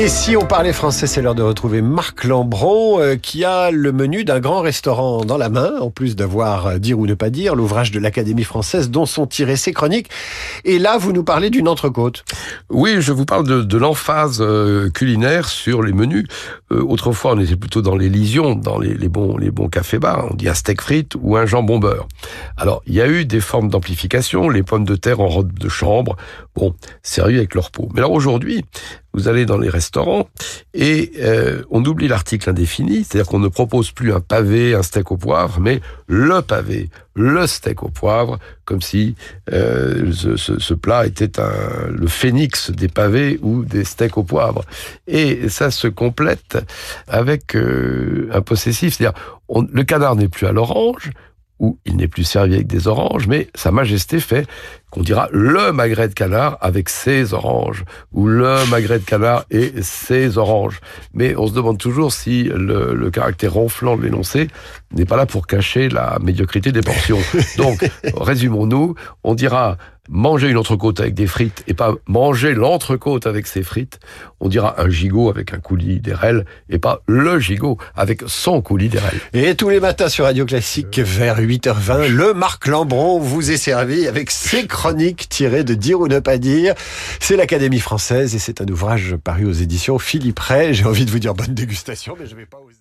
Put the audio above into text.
Et si on parlait français, c'est l'heure de retrouver Marc Lambron euh, qui a le menu d'un grand restaurant dans la main, en plus d'avoir euh, Dire ou ne pas dire, l'ouvrage de l'Académie française dont sont tirées ses chroniques. Et là, vous nous parlez d'une entrecôte. Oui, je vous parle de, l'emphase euh, culinaire sur les menus. Euh, autrefois, on était plutôt dans l'élision, dans les, les, bons, les bons cafés-bars. On dit un steak frites ou un jambon beurre. Alors, il y a eu des formes d'amplification, les pommes de terre en robe de chambre. Bon, sérieux avec leur peau. Mais alors aujourd'hui, vous allez dans les restaurants et euh, on oublie l'article indéfini, c'est-à-dire qu'on ne propose plus un pavé, un steak au poivre, mais le pavé, le steak au poivre, comme si euh, ce, plat était un, le phénix des pavés ou des steaks au poivre. Et ça se complète avec euh, un possessif, c'est-à-dire le canard n'est plus à l'orange, où il n'est plus servi avec des oranges, mais Sa Majesté fait qu'on dira le magret de canard avec ses oranges, ou le magret de canard et ses oranges. Mais on se demande toujours si le, le caractère ronflant de l'énoncé n'est pas là pour cacher la médiocrité des portions. Donc, résumons-nous, on dira manger une entrecôte avec des frites et pas manger l'entrecôte avec ses frites. On dira un gigot avec un coulis d'érel et pas le gigot avec son coulis d'érel. Et tous les matins sur Radio Classique vers 8h20, le Marc Lambron vous est servi avec ses chroniques tirées de Dire ou ne pas dire. C'est l'Académie française et c'est un ouvrage paru aux éditions Philippe Ray. J'ai envie de vous dire bonne dégustation, mais je vais pas oser.